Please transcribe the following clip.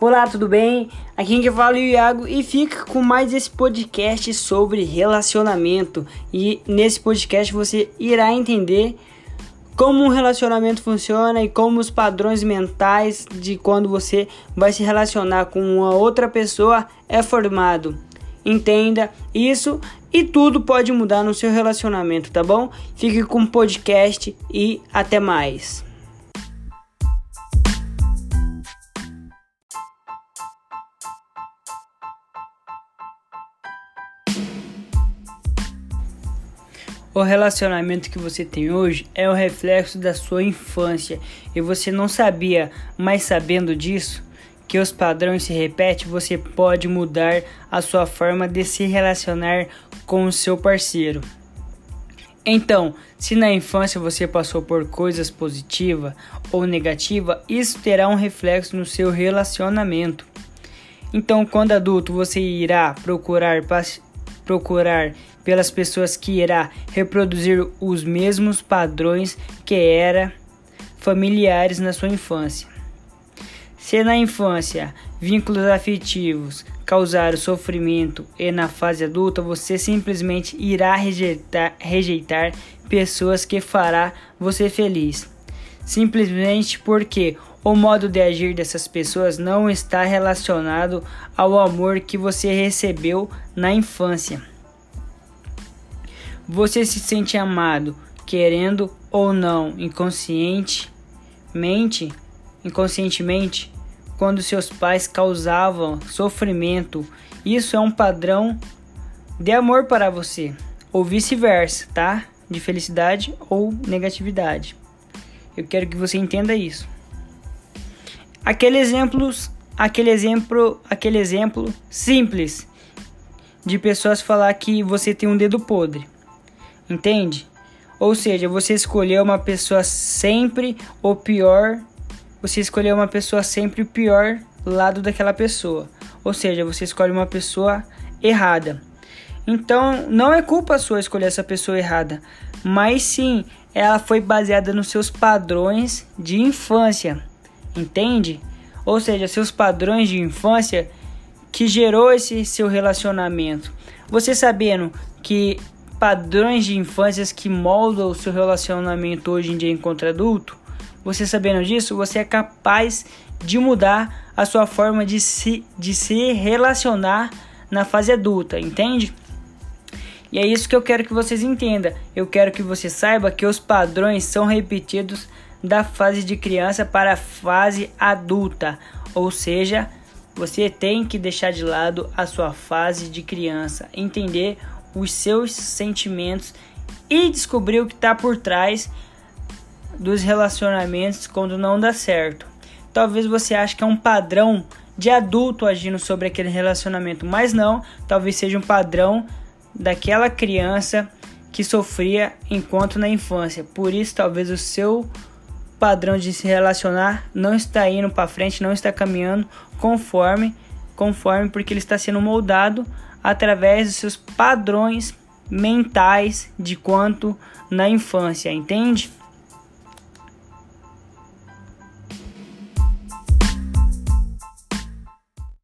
Olá, tudo bem? Aqui quem fala é o Iago e fica com mais esse podcast sobre relacionamento. E nesse podcast você irá entender como um relacionamento funciona e como os padrões mentais de quando você vai se relacionar com uma outra pessoa é formado. Entenda isso e tudo pode mudar no seu relacionamento, tá bom? Fique com o podcast e até mais. O relacionamento que você tem hoje é o reflexo da sua infância e você não sabia, mas sabendo disso, que os padrões se repetem, você pode mudar a sua forma de se relacionar com o seu parceiro. Então, se na infância você passou por coisas positivas ou negativas, isso terá um reflexo no seu relacionamento. Então, quando adulto, você irá procurar procurar pelas pessoas que irá reproduzir os mesmos padrões que era familiares na sua infância. Se na infância vínculos afetivos causaram sofrimento e na fase adulta você simplesmente irá rejeitar, rejeitar pessoas que fará você feliz. Simplesmente porque o modo de agir dessas pessoas não está relacionado ao amor que você recebeu na infância. Você se sente amado, querendo ou não, inconscientemente, inconscientemente, quando seus pais causavam sofrimento. Isso é um padrão de amor para você, ou vice-versa, tá? De felicidade ou negatividade. Eu quero que você entenda isso. Aquele exemplo, aquele exemplo, aquele exemplo simples de pessoas falar que você tem um dedo podre. Entende? Ou seja, você escolheu uma pessoa sempre o pior, você escolheu uma pessoa sempre o pior lado daquela pessoa. Ou seja, você escolhe uma pessoa errada. Então, não é culpa sua escolher essa pessoa errada, mas sim, ela foi baseada nos seus padrões de infância. Entende? Ou seja, seus padrões de infância que gerou esse seu relacionamento. Você sabendo que padrões de infância que moldam o seu relacionamento hoje em dia enquanto adulto, você sabendo disso, você é capaz de mudar a sua forma de se, de se relacionar na fase adulta, entende? E é isso que eu quero que vocês entendam. Eu quero que você saiba que os padrões são repetidos da fase de criança para a fase adulta, ou seja, você tem que deixar de lado a sua fase de criança, entender os seus sentimentos e descobrir o que está por trás dos relacionamentos quando não dá certo. Talvez você ache que é um padrão de adulto agindo sobre aquele relacionamento, mas não, talvez seja um padrão daquela criança que sofria enquanto na infância. Por isso, talvez o seu padrão de se relacionar não está indo para frente, não está caminhando conforme conforme porque ele está sendo moldado através dos seus padrões mentais de quanto na infância, entende?